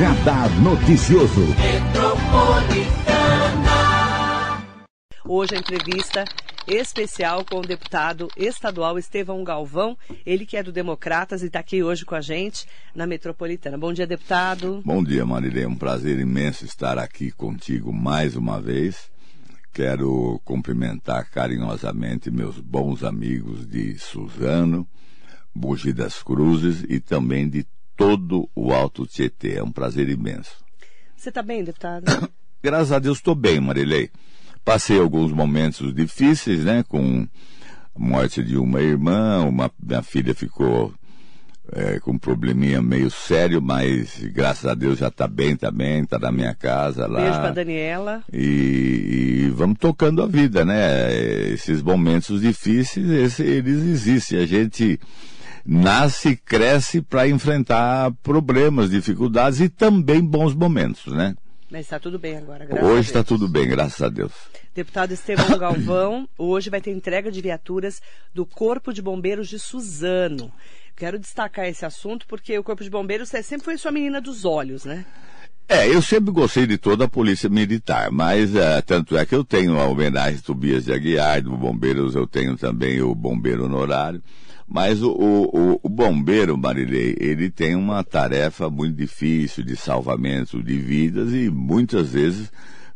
Radar Noticioso. Hoje a entrevista especial com o deputado estadual Estevão Galvão, ele que é do Democratas e está aqui hoje com a gente na Metropolitana. Bom dia, deputado. Bom dia, Marilê. É um prazer imenso estar aqui contigo mais uma vez. Quero cumprimentar carinhosamente meus bons amigos de Suzano, Bugi das Cruzes e também de todo o Alto Tietê. É um prazer imenso. Você está bem, deputado? Graças a Deus estou bem, Marilei. Passei alguns momentos difíceis, né? Com a morte de uma irmã, uma, minha filha ficou é, com um probleminha meio sério, mas graças a Deus já está bem também, está na minha casa lá. Beijo para Daniela. E, e, vamos tocando a vida, né? Esses momentos difíceis, esse, eles existem. A gente nasce e cresce para enfrentar problemas, dificuldades e também bons momentos, né? Mas está tudo bem agora, graças Hoje está tudo bem, graças a Deus. Deputado Estevão Galvão, hoje vai ter entrega de viaturas do Corpo de Bombeiros de Suzano. Quero destacar esse assunto porque o Corpo de Bombeiros sempre foi sua menina dos olhos, né? É, eu sempre gostei de toda a polícia militar, mas uh, tanto é que eu tenho a homenagem Tobias de Aguiar, do Bombeiros, eu tenho também o bombeiro honorário. Mas o, o, o, bombeiro, Marilei, ele tem uma tarefa muito difícil de salvamento de vidas e muitas vezes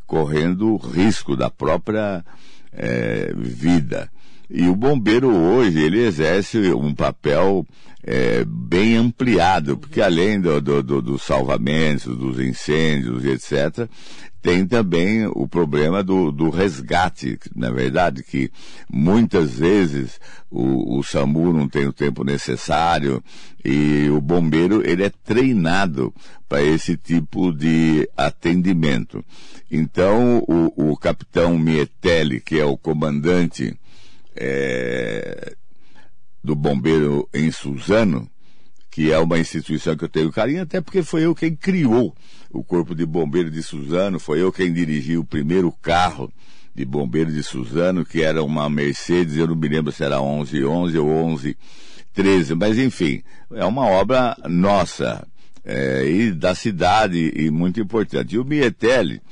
correndo risco da própria é, vida. E o bombeiro hoje, ele exerce um papel é, bem ampliado, porque além do, do, do, dos salvamentos, dos incêndios, etc., tem também o problema do, do resgate, na verdade, que muitas vezes o, o SAMU não tem o tempo necessário e o bombeiro ele é treinado para esse tipo de atendimento. Então o, o capitão Mietelli, que é o comandante é, do bombeiro em Suzano, que é uma instituição que eu tenho carinho, até porque foi eu quem criou o Corpo de Bombeiros de Suzano, foi eu quem dirigiu o primeiro carro de bombeiro de Suzano, que era uma Mercedes, eu não me lembro se era 1111 ou 1113, mas enfim, é uma obra nossa é, e da cidade e muito importante. E o Mietelli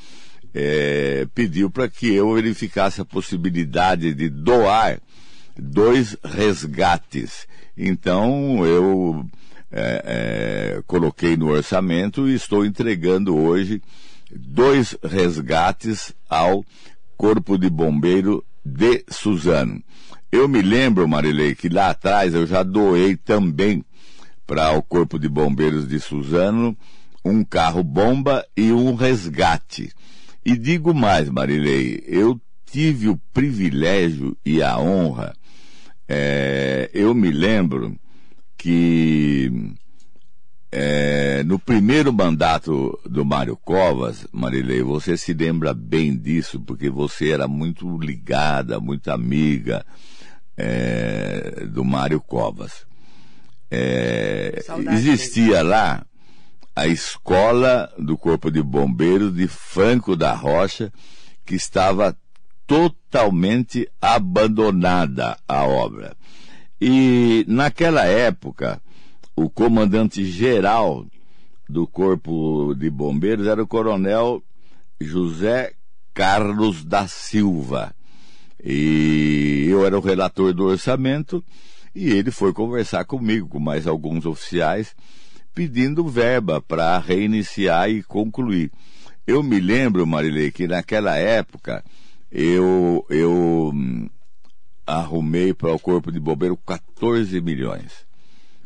é, pediu para que eu verificasse a possibilidade de doar dois resgates. Então eu é, é, coloquei no orçamento e estou entregando hoje dois resgates ao Corpo de Bombeiro de Suzano. Eu me lembro, Marilei, que lá atrás eu já doei também para o Corpo de Bombeiros de Suzano um carro-bomba e um resgate. E digo mais, Marilei, eu tive o privilégio e a honra, é, eu me lembro que é, no primeiro mandato do Mário Covas, Marilei, você se lembra bem disso, porque você era muito ligada, muito amiga é, do Mário Covas. É, existia lá a escola do Corpo de Bombeiros de Franco da Rocha, que estava totalmente abandonada a obra. E naquela época, o comandante geral do Corpo de Bombeiros era o coronel José Carlos da Silva. E eu era o relator do orçamento e ele foi conversar comigo, com mais alguns oficiais, pedindo verba para reiniciar e concluir. Eu me lembro, Marilei, que naquela época eu, eu hum, arrumei para o Corpo de Bombeiro 14 milhões,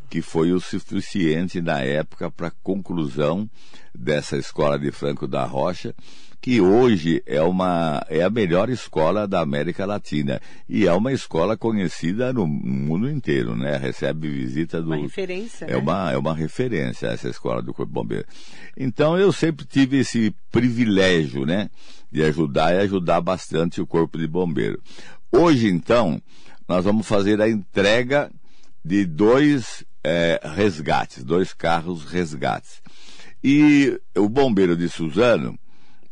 que foi o suficiente na época para a conclusão dessa escola de Franco da Rocha, que hoje é uma é a melhor escola da América Latina e é uma escola conhecida no mundo inteiro, né? Recebe visita do uma referência, é né? uma é uma referência essa escola do Corpo Bombeiro. Então eu sempre tive esse privilégio, né, de ajudar e ajudar bastante o Corpo de Bombeiro. Hoje, então, nós vamos fazer a entrega de dois é, resgates, dois carros resgates. E o bombeiro de Suzano,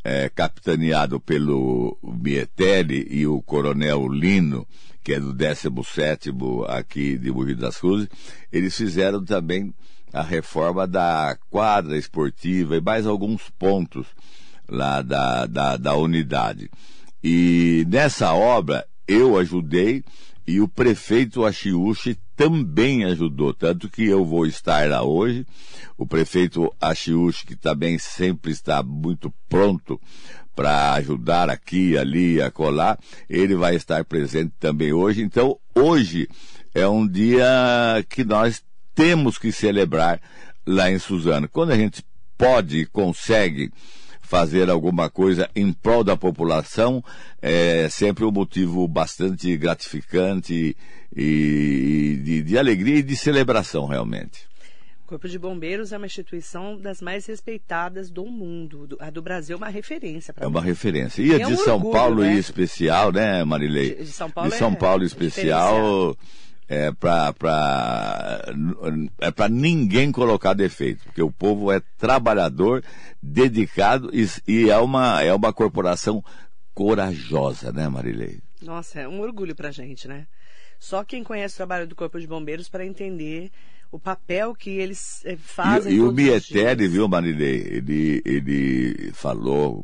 é, capitaneado pelo Mietelli e o coronel Lino, que é do 17º aqui de Mogi das Cruzes, eles fizeram também a reforma da quadra esportiva e mais alguns pontos lá da, da, da unidade. E nessa obra eu ajudei e o prefeito Achiuchi também ajudou, tanto que eu vou estar lá hoje. O prefeito Achiuchi, que também sempre está muito pronto para ajudar aqui, ali, acolá, ele vai estar presente também hoje. Então, hoje é um dia que nós temos que celebrar lá em Suzano. Quando a gente pode e consegue fazer alguma coisa em prol da população é sempre um motivo bastante gratificante e de, de alegria e de celebração realmente. O Corpo de Bombeiros é uma instituição das mais respeitadas do mundo. A do Brasil é uma referência para É uma referência. E a é de um São orgulho, Paulo né? em especial, né, Marilei? De, de São Paulo, de São é Paulo em especial é para é para ninguém colocar defeito, porque o povo é trabalhador, dedicado e, e, é uma é uma corporação corajosa, né, Marilei? Nossa, é um orgulho para gente, né? Só quem conhece o trabalho do Corpo de Bombeiros para entender o papel que eles eh, fazem. E, e o Mietelli, viu, Marilei? Ele, ele falou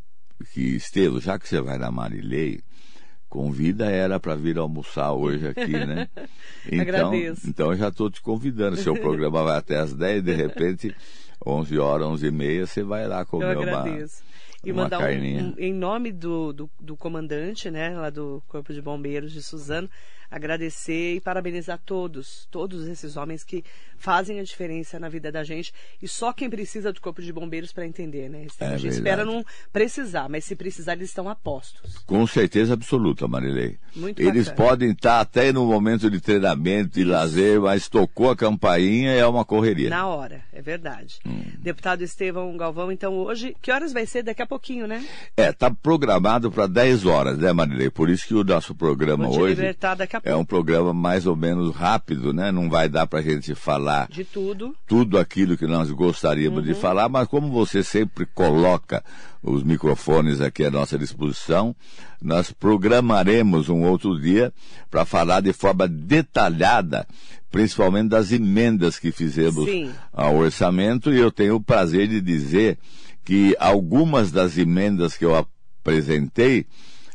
que, Estevam, já que você vai na Marilei, convida ela para vir almoçar hoje aqui, né? Então, Agradeço. então eu já estou te convidando. Seu programa vai até as 10, de repente, 11 horas, 11 e meia, você vai lá comer eu agradeço. uma e mandar um, um, em nome do, do, do, comandante, né, lá do Corpo de Bombeiros de Suzano, agradecer e parabenizar todos, todos esses homens que fazem a diferença na vida da gente e só quem precisa do Corpo de Bombeiros para entender, né? É a gente espera não precisar, mas se precisar eles estão a postos. Com certeza absoluta, Marilei. Muito eles bacana. podem estar até no momento de treinamento, de lazer, mas tocou a campainha é uma correria. Na hora, é verdade. Hum. Deputado Estevão Galvão, então hoje, que horas vai ser? Daqui a pouquinho, né? É, tá programado para 10 horas, né, Marilei? Por isso que o nosso programa Vou hoje libertar daqui a é um programa mais ou menos rápido, né? Não vai dar para a gente falar de tudo, tudo aquilo que nós gostaríamos uhum. de falar, mas como você sempre coloca os microfones aqui à nossa disposição, nós programaremos um outro dia para falar de forma detalhada, principalmente das emendas que fizemos Sim. ao orçamento, e eu tenho o prazer de dizer que algumas das emendas que eu apresentei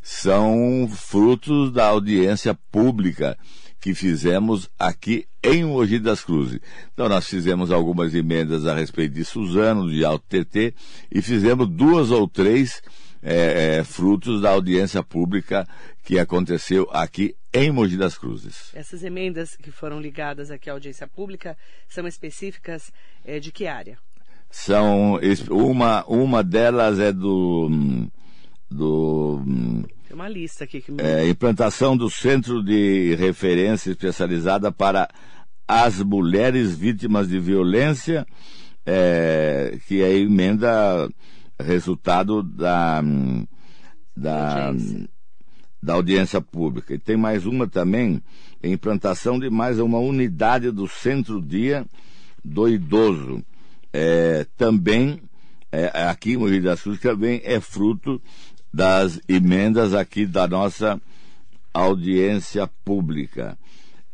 são frutos da audiência pública que fizemos aqui em Mogi das Cruzes. Então nós fizemos algumas emendas a respeito de Suzano, de Alto TT, e fizemos duas ou três é, é, frutos da audiência pública que aconteceu aqui em Mogi das Cruzes. Essas emendas que foram ligadas aqui à audiência pública são específicas é, de que área? São uma uma delas é do do tem uma lista aqui que me... é, implantação do centro de referência especializada para as mulheres vítimas de violência, é, que é emenda resultado da da audiência. da audiência pública. E tem mais uma também, implantação de mais uma unidade do centro-dia do idoso. É, também, é, aqui em Rio das Cruzes, também é fruto das emendas aqui da nossa audiência pública.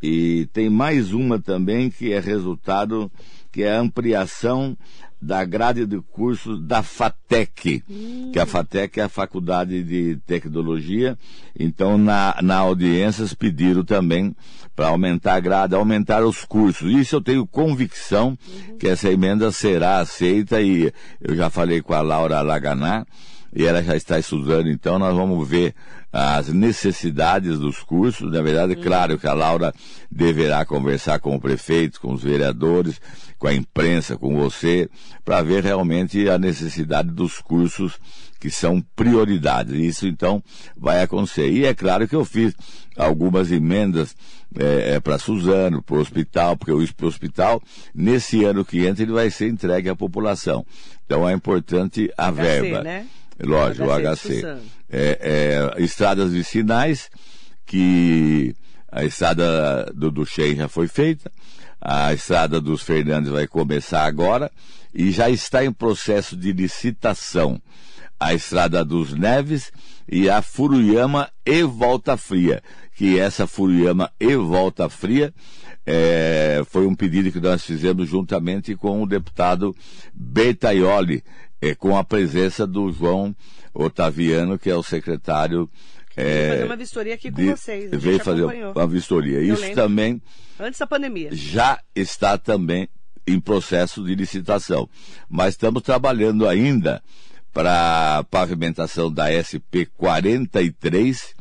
E tem mais uma também que é resultado, que é a ampliação da grade de cursos da FATEC, hum. que a FATEC é a Faculdade de Tecnologia. Então, na, na audiências pediram também para aumentar a grade, aumentar os cursos. Isso eu tenho convicção uhum. que essa emenda será aceita e eu já falei com a Laura Laganá, e ela já está estudando, então nós vamos ver as necessidades dos cursos. Na verdade, é claro que a Laura deverá conversar com o prefeito, com os vereadores, com a imprensa, com você, para ver realmente a necessidade dos cursos que são prioridades. Isso então vai acontecer. E é claro que eu fiz algumas emendas é, é, para Suzano, para o hospital, porque o hospital, nesse ano que entra, ele vai ser entregue à população. Então é importante a verba. Né? Lógico, o HC. É, é, estradas vicinais, que a estrada do Duchen já foi feita, a estrada dos Fernandes vai começar agora e já está em processo de licitação a estrada dos Neves e a Furuyama e Volta Fria, que que essa Furuyama e Volta Fria é, foi um pedido que nós fizemos juntamente com o deputado Bertaioli, é, com a presença do João Otaviano, que é o secretário. É, fazer uma vistoria aqui com de, vocês. Veio fazer acompanhou. uma vistoria. Eu Isso lembro. também. Antes da pandemia. Já está também em processo de licitação. Mas estamos trabalhando ainda para pavimentação da SP 43,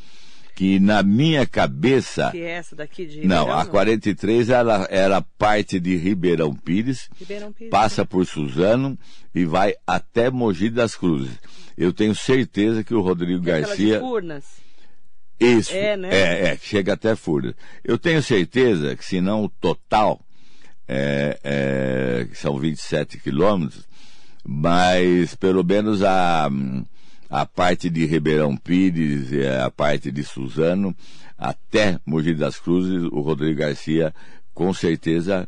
que na minha cabeça. Que é essa daqui de Ribeirão, Não, a 43 era, era parte de Ribeirão Pires, Ribeirão Pires passa né? por Suzano e vai até Mogi das Cruzes. Eu tenho certeza que o Rodrigo que Garcia. De Furnas. Isso. É, né? É, é, chega até Furnas. Eu tenho certeza que se não o total, é, é, são 27 quilômetros, mas pelo menos a, a parte de Ribeirão Pires, a parte de Suzano, até Mogi das Cruzes, o Rodrigo Garcia com certeza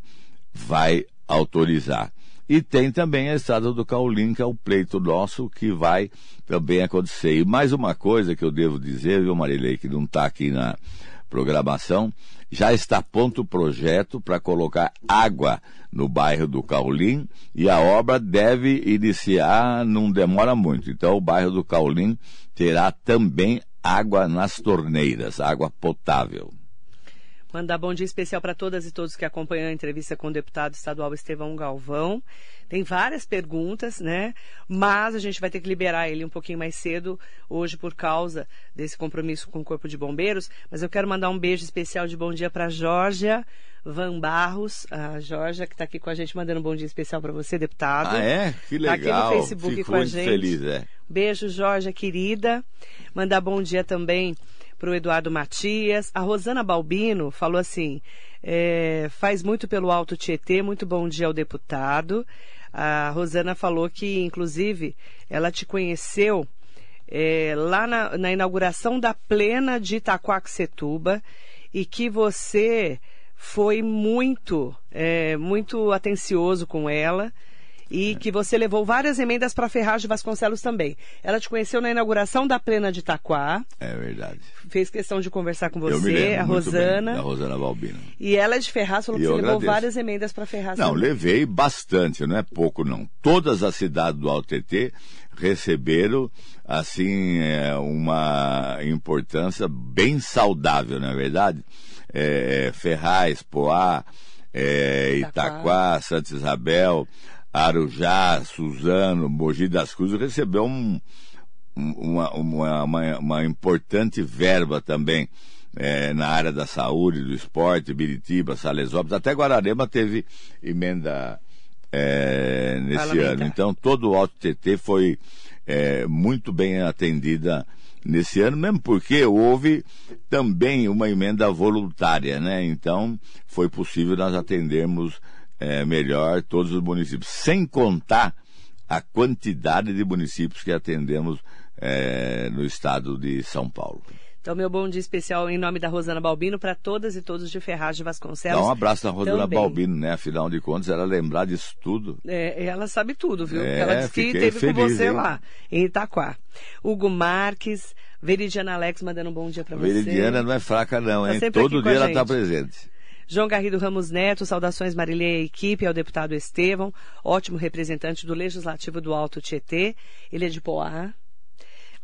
vai autorizar. E tem também a estrada do Caulim, que é o pleito nosso, que vai também acontecer. E mais uma coisa que eu devo dizer, viu, Marilei, que não está aqui na programação, já está pronto o projeto para colocar água no bairro do Caulim e a obra deve iniciar, não demora muito. Então o bairro do Caulim terá também água nas torneiras, água potável. Mandar bom dia especial para todas e todos que acompanham a entrevista com o deputado estadual Estevão Galvão. Tem várias perguntas, né? Mas a gente vai ter que liberar ele um pouquinho mais cedo hoje por causa desse compromisso com o Corpo de Bombeiros. Mas eu quero mandar um beijo especial de bom dia para Georgia Van Barros, a Georgia que está aqui com a gente, mandando um bom dia especial para você, deputado. Ah, é? Que legal. Tá aqui no Facebook Fico com a gente. Feliz, é. Beijo, Georgia, querida. Mandar bom dia também para o Eduardo Matias. A Rosana Balbino falou assim: é, faz muito pelo Alto Tietê, muito bom dia ao deputado. A Rosana falou que, inclusive, ela te conheceu é, lá na, na, inauguração da plena de Itaquaquecetuba e que você foi muito, é, muito atencioso com ela e que você levou várias emendas para Ferraz de Vasconcelos também. Ela te conheceu na inauguração da Plena de Itaquá. É verdade. Fez questão de conversar com você, a Rosana. Bem, a Rosana Balbino. E ela é de Ferraz, falou que você agradeço. levou várias emendas para Ferraz Não, também. levei bastante, não é pouco não. Todas as cidades do AUTT receberam assim é, uma importância bem saudável, não é verdade? É, Ferraz, Poá, é, Itaquá, Itaquá, Santa Isabel, Arujá, Suzano, Mogi das Cruzes, recebeu um, uma, uma, uma, uma, importante verba também é, na área da saúde, do esporte, Biritiba, Salesópolis, até Guararema teve emenda é, nesse ano. Então todo o Alto TT foi é, muito bem atendida nesse ano, mesmo porque houve também uma emenda voluntária, né? Então foi possível nós atendermos é, melhor todos os municípios, sem contar a quantidade de municípios que atendemos é, no estado de São Paulo. Então, meu bom dia especial em nome da Rosana Balbino para todas e todos de Ferraz de Vasconcelos. Dá um abraço na Rosana também. Balbino, né? Afinal de contas, ela lembrar disso tudo. É, ela sabe tudo, viu? É, ela disse que teve feliz, com você hein? lá, em Itaquá. Hugo Marques, Veridiana Alex mandando um bom dia para você. Veridiana não é fraca não, tá hein? Todo dia ela está presente. João Garrido Ramos Neto, saudações Marilê e equipe, ao deputado Estevão, ótimo representante do Legislativo do Alto Tietê. Ele é de Poá.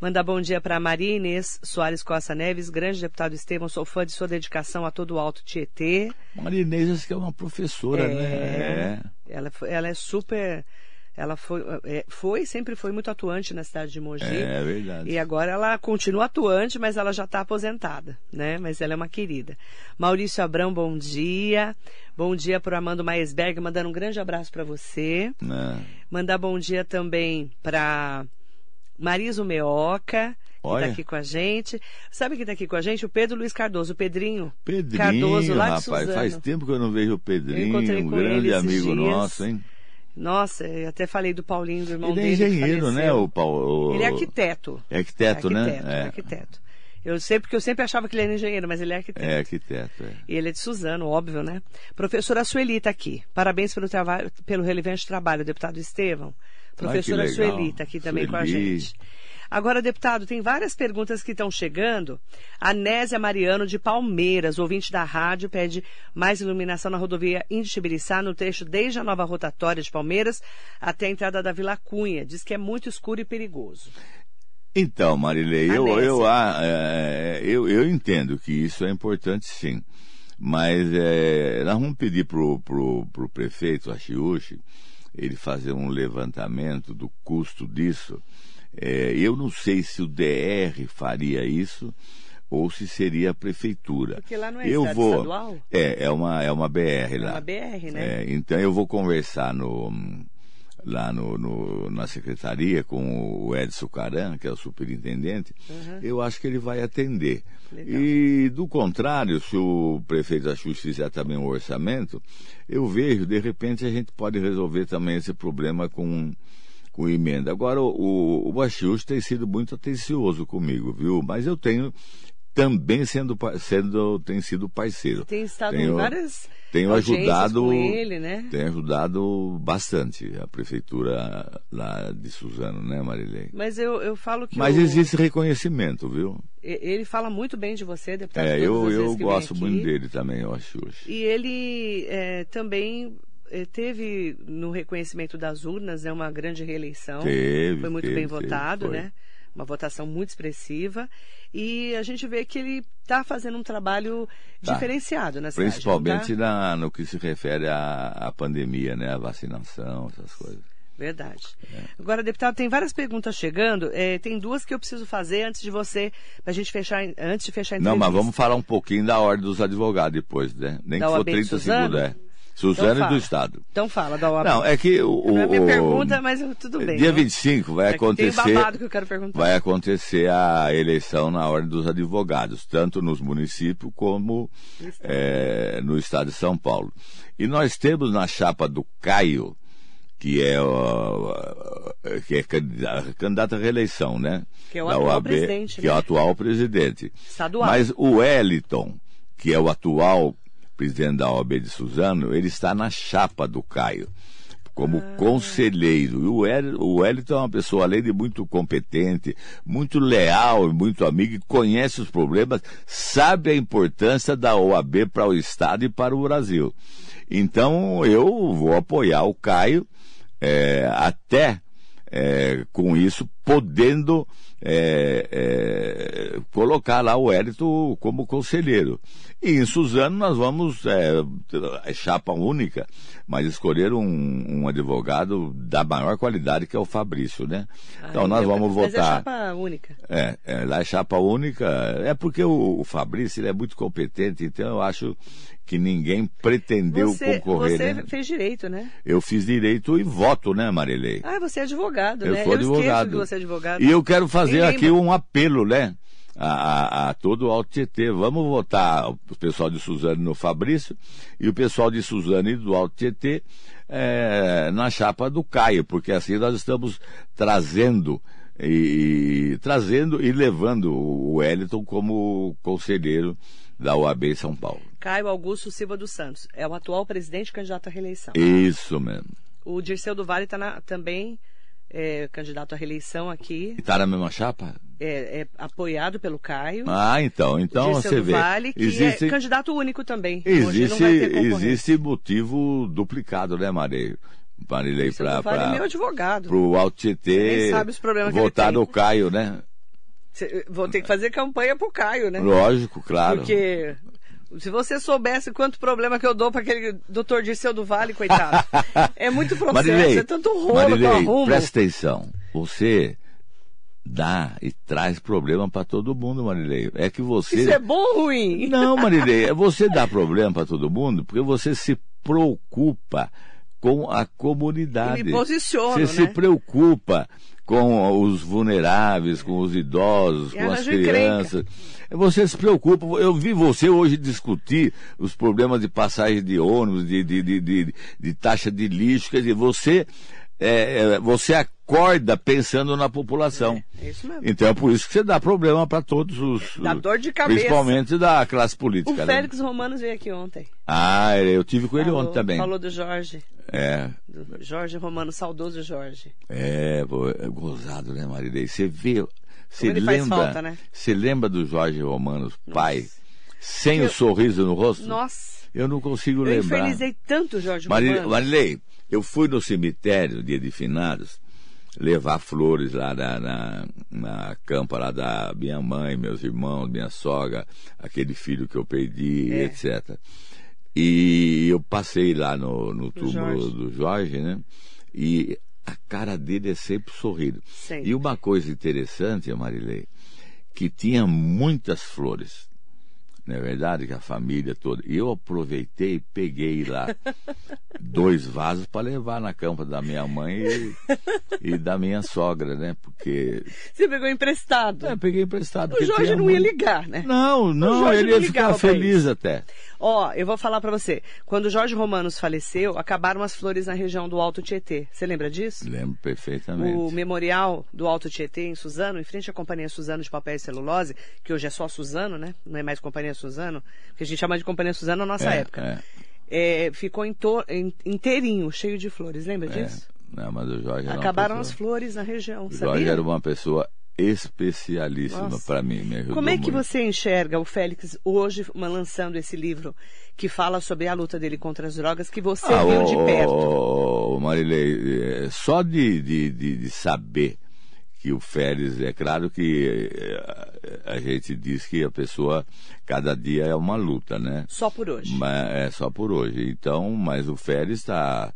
Mandar bom dia para Maria Inês Soares Costa Neves, grande deputado Estevão, sou fã de sua dedicação a todo o Alto Tietê. Maria Inês, acho que é uma professora, é, né? Ela, ela é super ela foi, é, foi, sempre foi muito atuante na cidade de Mogi. É, é verdade. E agora ela continua atuante, mas ela já está aposentada, né? Mas ela é uma querida. Maurício Abrão, bom dia. Bom dia para o Armando Maesberg, mandando um grande abraço para você. É. Mandar bom dia também para Mariso Meoca, que está aqui com a gente. Sabe quem está aqui com a gente? O Pedro Luiz Cardoso, o Pedrinho. Pedrinho, Cardoso, lá rapaz, de Suzano. faz tempo que eu não vejo o Pedrinho, um grande amigo nosso, hein? Nossa, eu até falei do Paulinho, do irmão ele dele. Ele é engenheiro, né? O Paulo, Ele é arquiteto. É arquiteto, é arquiteto né? É arquiteto. Eu sei porque eu sempre achava que ele era engenheiro, mas ele é arquiteto. É arquiteto, é. E ele é de Suzano, óbvio, né? Professora Sueli está aqui. Parabéns pelo trabalho, pelo relevante trabalho, deputado Estevão. Professora Sueli está aqui também Sueli. com a gente. Agora, deputado, tem várias perguntas que estão chegando. A Nésia Mariano, de Palmeiras, ouvinte da rádio, pede mais iluminação na rodovia Indixibiriçá, no trecho desde a nova rotatória de Palmeiras até a entrada da Vila Cunha. Diz que é muito escuro e perigoso. Então, Marilei, eu, eu, ah, é, eu, eu entendo que isso é importante sim. Mas é, nós vamos pedir para o pro, pro prefeito Achiuchi ele fazer um levantamento do custo disso. É, eu não sei se o DR faria isso ou se seria a prefeitura. Porque lá não é eu vou, estadual? É, é uma, é uma BR lá. É uma BR, né? É, então eu vou conversar no lá no, no, na secretaria com o Edson Caran, que é o superintendente, uhum. eu acho que ele vai atender. Legal. E do contrário, se o prefeito Axux fizer também um orçamento, eu vejo, de repente a gente pode resolver também esse problema com, com emenda. Agora, o, o Axux tem sido muito atencioso comigo, viu? Mas eu tenho também sendo, sendo tem sido parceiro. Tem estado tenho, em várias tenho ajudado com ele, né? Tem ajudado bastante a prefeitura lá de Suzano, né, Marilei? Mas eu, eu falo que Mas o... existe reconhecimento, viu? Ele fala muito bem de você, deputado. É, eu, eu gosto muito dele também, eu acho. E ele é, também teve no reconhecimento das urnas né, uma grande reeleição. Teve, foi muito teve, bem votado, teve, né? Uma votação muito expressiva. E a gente vê que ele está fazendo um trabalho tá. diferenciado na cidade. Principalmente tá? na, no que se refere à, à pandemia, né? A vacinação, essas coisas. Verdade. É. Agora, deputado, tem várias perguntas chegando. É, tem duas que eu preciso fazer antes de você, para a gente fechar, antes de fechar a entrevista. Não, mas vamos falar um pouquinho da ordem dos advogados depois, né? Nem da que for 30 segundos, é. Suzano então e do Estado. Então fala da OAB. Não, é que o. Não é minha pergunta, mas tudo bem. Dia não? 25 vai é acontecer. Tem babado que eu quero perguntar. Vai acontecer a eleição na ordem dos advogados, tanto nos municípios como é, no estado de São Paulo. E nós temos na chapa do Caio, que é, que é candidato, à reeleição, né? Que é o atual OAB, presidente. Que né? é o atual presidente. Estadual. Mas o Wellington, que é o atual presidente da OAB de Suzano, ele está na chapa do Caio, como ah. conselheiro. E o Wellington é uma pessoa, além de muito competente, muito leal e muito amigo, que conhece os problemas, sabe a importância da OAB para o Estado e para o Brasil. Então, eu vou apoiar o Caio é, até é, com isso, podendo é, é, colocar lá o Wellington como conselheiro. E em Suzano nós vamos, é, é chapa única, mas escolher um, um, advogado da maior qualidade que é o Fabrício, né? Ah, então nós vamos mas votar. é chapa única. É, é, lá é chapa única. É porque o, o Fabrício ele é muito competente, então eu acho que ninguém pretendeu você, concorrer. Você né? fez direito, né? Eu fiz direito e voto, né, Marilei? Ah, você é advogado, eu né? Sou eu advogado. que você é advogado. E eu quero fazer Ninguém... aqui um apelo, né? A, a, a, todo o Alto Tietê. Vamos votar o pessoal de Suzano no Fabrício e o pessoal de Suzano e do Alto Tietê é, na chapa do Caio, porque assim nós estamos trazendo e, e trazendo e levando o Wellington como conselheiro da OAB São Paulo. Caio Augusto Silva dos Santos é o atual presidente candidato à reeleição. Isso mesmo. O Dirceu do Vale está também é, candidato à reeleição aqui. E está na mesma chapa? É, é, apoiado pelo Caio. Ah, então, então você vê. Vale, que existe, é candidato único também. Existe, existe motivo duplicado, né, Maria? Marilei para para é meu advogado. Pro Alto Tietê sabe os problemas votar no Caio, né? Vou ter que fazer campanha pro Caio, né? Lógico, claro. Porque se você soubesse quanto problema que eu dou para aquele doutor Dirceu do Vale, coitado. é muito processo, Marilei, é tanto rolo Marilei, que eu arrumo. presta atenção. Você dá e traz problema para todo mundo, Marilei. É que você... Isso é bom ou ruim? Não, Marilei, é você dá problema para todo mundo porque você se preocupa com a comunidade. Você né? se preocupa com os vulneráveis, com os idosos, com as arranja crianças. Você se preocupa. Eu vi você hoje discutir os problemas de passagem de ônibus, de, de, de, de, de taxa de lixo. Quer dizer, você é, é, você acorda pensando na população. É, é, isso mesmo. Então é por isso que você dá problema para todos os. Dá dor de cabeça. Principalmente da classe política. O né? Félix Romanos veio aqui ontem. Ah, eu tive com ele falou, ontem também. Falou do Jorge. É. Do Jorge Romano, saudoso Jorge. É, é gozado, né, Marilei? Você vê. Você ele lembra, falta, né? Você lembra do Jorge Romanos, pai? Nossa. Sem Eu- o sorriso no rosto? Nossa, Eu não consigo eu lembrar. infernizei tanto o Jorge Romano. Marilei, eu fui no cemitério, dia de finados, levar flores lá na, na, na campa lá da minha mãe, meus irmãos, minha sogra, aquele filho que eu perdi, É. etc. E eu passei lá no, no túmulo Jorge. do Jorge, né? E a cara dele é sempre sorrido. Sempre. E uma coisa interessante, Marilei, que tinha muitas flores. Não é verdade? Que a família toda. E eu aproveitei e peguei lá dois vasos para levar na campa da minha mãe e, e da minha sogra, né? Porque. Você pegou emprestado. É, peguei emprestado. o porque Jorge não ia ligar, né? Não, não, ele não ia ficar feliz até. Ó, eu vou falar pra você. Quando o Jorge Romanos faleceu, acabaram as flores na região do Alto Tietê. Você lembra disso? Lembro perfeitamente. O memorial do Alto Tietê, em Suzano, em frente à Companhia Suzano de Papel e Celulose, que hoje é só Suzano, né? Não é mais Companhia Suzano, que a gente chama de Companhia Suzano na nossa É, época. é. É, ficou inteirinho, cheio de flores. Lembra disso? Não, mas o Jorge Acabaram pessoa- as flores na região, O Jorge sabia? era uma pessoa especialíssima para mim. Me ajudou Como é que muito. você enxerga o Félix hoje lançando esse livro que fala sobre a luta dele contra as drogas que você Ah, viu de perto? Marilei, é, só de, de, de, de saber que o Félix, é claro que é, a gente diz que a pessoa, cada dia é uma luta, né? Só por hoje. Mas é só por hoje. Então, mas o Félix está.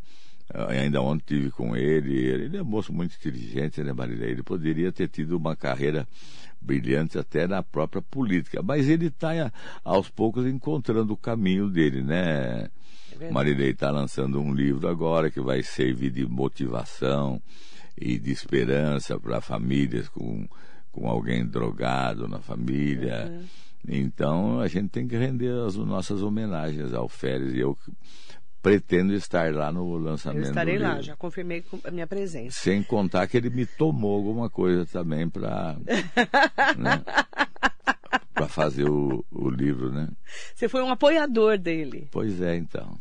Ainda ontem tive com ele, ele é um moço muito inteligente, né, Marilei? Ele poderia ter tido uma carreira brilhante até na própria política, mas ele está aos poucos encontrando o caminho dele, né? É. Marilei está lançando um livro agora que vai servir de motivação e de esperança para famílias com, com alguém drogado na família. Uhum. Então a gente tem que render as nossas homenagens ao Félix e eu pretendo estar lá no Eu lançamento estarei do lá, já confirmei a minha presença. Sem contar que ele me tomou alguma coisa também para né, para fazer o, o livro, né? Você foi um apoiador dele. Pois é, então.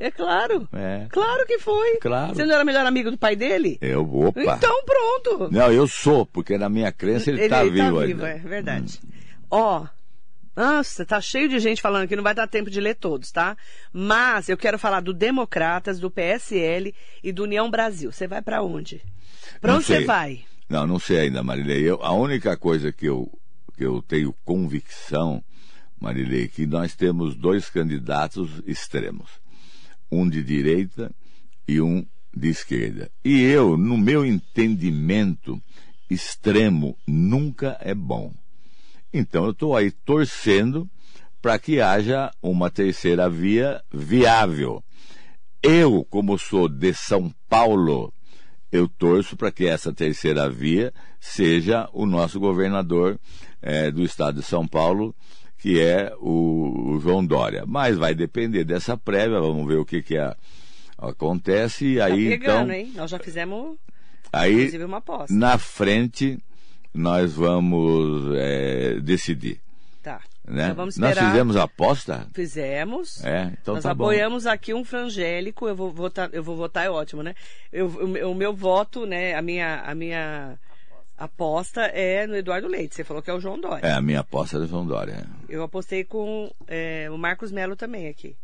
É claro. É. Claro que foi. Claro. Você não era melhor amigo do pai dele? Eu, opa. Então pronto. Não, eu sou, porque na minha crença ele está vivo ainda. é verdade. Ó, nossa, tá cheio de gente falando que não vai dar tempo de ler todos, tá? Mas eu quero falar do Democratas, do PSL e do União Brasil. Você vai pra onde? Pra Não onde você vai? Não, não sei ainda, Marilei. Eu, a única coisa que eu, que eu tenho convicção, Marilei, é que nós temos dois candidatos extremos. Um de direita e um de esquerda. E eu, no meu entendimento, extremo nunca é bom. Então eu estou aí torcendo para que haja uma terceira via viável. Eu, como sou de São Paulo, eu torço para que essa terceira via seja o nosso governador eh, do estado de São Paulo, que é o, o João Dória. Mas vai depender dessa prévia, vamos ver o que, que a- acontece. E Tá aí, pegando, então, hein? Nós já fizemos, aí inclusive, uma aposta. na frente nós vamos eh, decidir. Tá. Né? Então vamos nós esperar. fizemos a aposta? Fizemos. É, então Nós tá bom. apoiamos aqui um frangélico, eu vou votar, eu vou votar é ótimo, né? Eu, o, meu- o meu voto, né, a minha, a minha aposta é no Eduardo Leite. Você falou que é o João Dória. É, a minha aposta é do João Dória. Eu apostei com é, o Marcos Melo também aqui.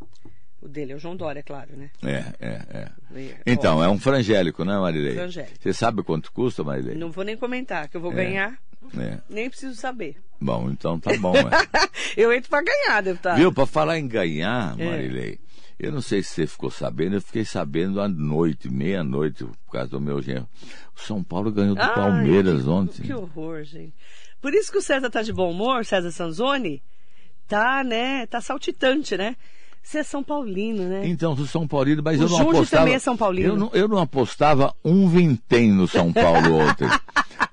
O dele é o João Dória, claro, né? É, é, é. E- Então, é um frangélico, né, Marilei? Frangélico. Você sabe quanto custa, Marilei? Não vou nem comentar, que eu vou É. ganhar, É. nem preciso saber. Bom, então tá bom. é. eu entro pra ganhar, deputado. Viu, pra falar em ganhar, É. Marilei, eu não sei se você ficou sabendo, eu fiquei sabendo à noite, meia-noite, por causa do meu genro. O São Paulo ganhou do Ai, Palmeiras que, ontem. Que horror, gente. Por isso que o César tá de bom humor, César Sanzoni, tá, né? Tá saltitante, né? Você é São Paulino, né? Então, sou São Paulino, mas O eu não Junge apostava. também é São Paulino. Eu não, eu não apostava um vintém no São Paulo ontem.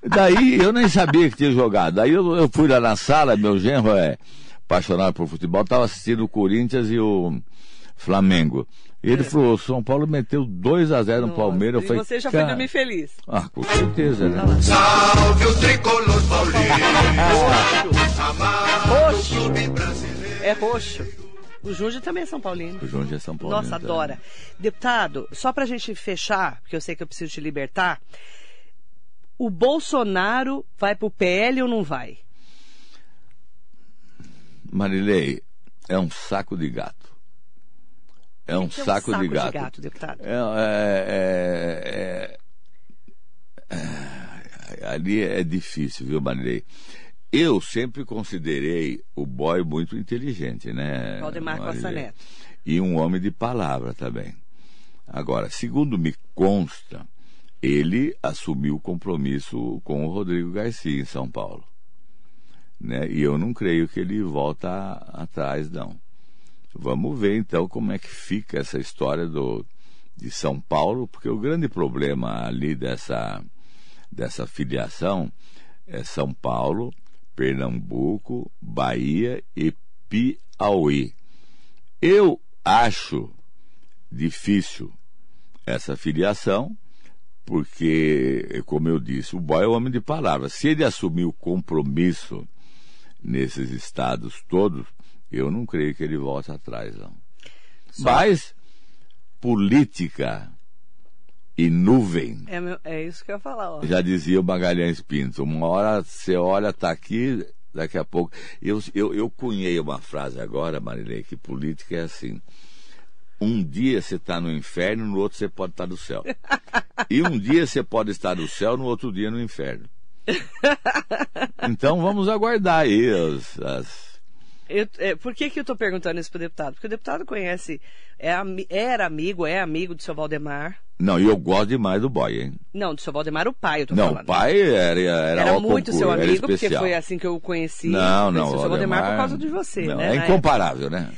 Daí eu nem sabia que tinha jogado. Daí eu, eu fui lá na sala, meu genro é apaixonado por futebol, estava assistindo o Corinthians e o, Flamengo. Ele é. falou, São Paulo meteu 2 a 0 no Palmeiras. Eu falei, você já foi dormir feliz. Ah, com certeza, né? Salve o tricolor roxo. É roxo. O Júnior também é São Paulino. O Júnior é São Paulino. Nossa, adora. Deputado, só pra gente fechar, porque eu sei que eu preciso te libertar, o Bolsonaro vai pro PL ou não vai? Marilei, é um saco de gato. É um, saco, é um saco de gato. De gato deputado. É, é, é, é, ali é difícil, viu, Marilei? Eu sempre considerei o boy muito inteligente, né? Valdemar Costa Neto. E um homem de palavra também. Agora, segundo me consta, ele assumiu o compromisso com o Rodrigo Garcia em São Paulo. Né? E eu não creio que ele volta atrás, não. Vamos ver então como é que fica essa história do, de São Paulo, porque o grande problema ali dessa, dessa filiação é São Paulo, Pernambuco, Bahia e Piauí. Eu acho difícil essa filiação, porque, como eu disse, o boy é homem de palavras. Se ele assumir o compromisso nesses estados todos, eu não creio que ele volte atrás, não. Só... Mas política e nuvem. É, é, isso que eu ia falar. Ó. Já dizia o Magalhães Pinto. Uma hora você olha, tá aqui, daqui a pouco. Eu, eu, eu cunhei uma frase agora, Marilei, que política é assim. Um dia você está no inferno, no outro você pode estar tá no céu. e um dia você pode estar no céu, no outro dia no inferno. Então vamos aguardar aí as, as eu, é, por que, que eu estou perguntando isso para o deputado? Porque o deputado conhece, é, era amigo, é amigo do seu Valdemar. Não, e eu gosto demais do boy, hein? Não, do seu Valdemar, o pai, eu tô não, falando. Não, o pai era Era, era muito concurso, seu amigo, porque foi assim que eu o conheci. Não, não. O seu Valdemar por causa de você, não, né? É incomparável, né?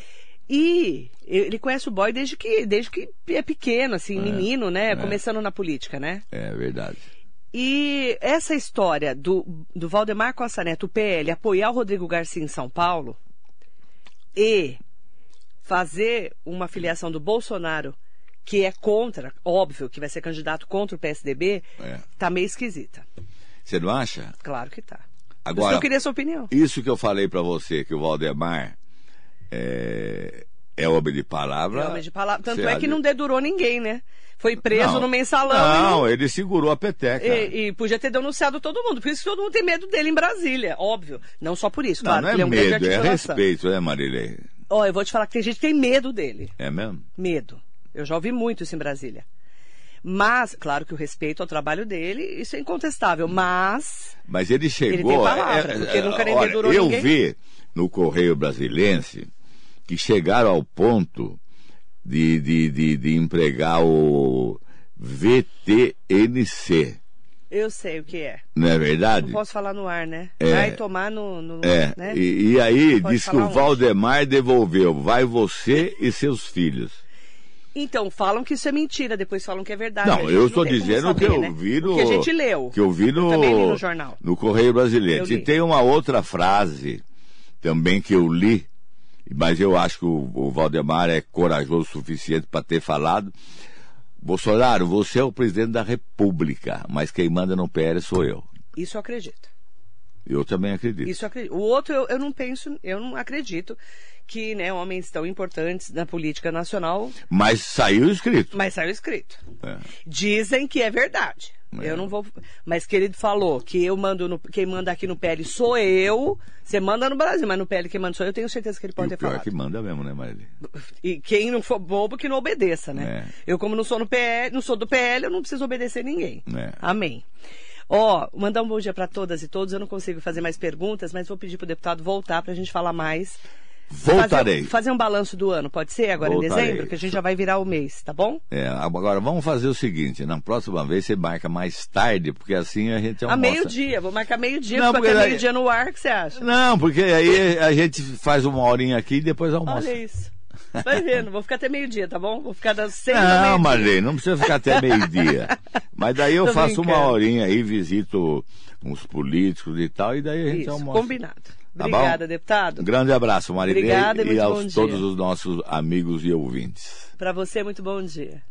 E ele conhece o boy desde que, desde que é pequeno, assim, é, menino, né? É. Começando na política, né? É verdade. E essa história do, do Valdemar Costa Neto, o PL, apoiar o Rodrigo Garcia em São Paulo, e fazer uma filiação do Bolsonaro que é contra, óbvio que vai ser candidato contra o PSDB, é. tá meio esquisita. Você não acha? Claro que tá. Agora, eu queria sua opinião. Isso que eu falei para você, que o Valdemar é, é homem de palavra. É homem de palavra. Tanto é que não dedurou ninguém, né? Foi preso não, no mensalão. Não, ele segurou a peteca. E, e, podia ter denunciado todo mundo. Por isso que todo mundo tem medo dele em Brasília, óbvio. Não só por isso, não, claro. Não, é, é um medo, é respeito, né, Marilei? Ó, oh, eu vou te falar que tem gente que tem medo dele. É mesmo? Medo. Eu já ouvi muito isso em Brasília. Mas, claro que o respeito ao trabalho dele, isso é incontestável, mas... Mas ele chegou... Ele tem palavra, é, porque nunca nem olha, Eu ninguém. vi no Correio Brasilense que chegaram ao ponto de, de, de, de empregar o VTNC. Eu sei o que é. Não é verdade? Não posso falar no ar, né? É. Vai tomar no. no é. Né? E, e aí diz que o Valdemar onde? devolveu. Vai você e seus filhos. Então, falam que isso é mentira, depois falam que é verdade. Não, eu estou dizendo saber, que eu né? vi no. Que a gente leu. Que eu vi no. Eu li no jornal. No Correio Brasileiro. E tem uma outra frase também que eu li mas eu acho que o, o Valdemar é corajoso o suficiente para ter falado. Bolsonaro, você é o presidente da República, mas quem manda no PL sou eu. Isso eu acredito. Eu também acredito. Isso acredito. O outro eu, eu não penso, eu não acredito que né, homens tão importantes na política nacional. Mas saiu escrito. Mas saiu escrito. É. Dizem que é verdade. É. Eu não vou. Mas que ele falou que eu mando no, quem manda aqui no PL sou eu. Você manda no Brasil, mas no PL quem manda sou eu, eu tenho certeza que ele pode e ter pior falado. que manda mesmo, né, Marília? E quem não for bobo que não obedeça, né? É. Eu, como não sou no PL, não sou do PL, eu não preciso obedecer ninguém. É. Amém. Ó, oh, mandar um bom dia para todas e todos. Eu não consigo fazer mais perguntas, mas vou pedir para o deputado voltar para a gente falar mais Voltarei. Fazer, fazer, um balanço do ano, pode ser agora Voltarei. em dezembro, que a gente já vai virar o mês, tá bom? É, agora vamos fazer o seguinte, na próxima vez você marca mais tarde, porque assim a gente almoça. A meio-dia, vou marcar meio-dia, porque até daí... meio-dia no ar, que você acha? Não, porque aí a gente faz uma horinha aqui e depois almoça. Olha isso. Vai vendo, vou ficar até meio-dia, tá bom? Vou ficar das seis Não, Marlene, não precisa ficar até meio-dia. Mas daí eu Tô faço brincando. uma horinha aí, visito uns políticos e tal, e daí a gente Isso, almoça. combinado. Tá Obrigada, deputado. Um grande abraço, Marilei, Obrigada e, e aos todos os nossos amigos e ouvintes. Para você, muito bom dia.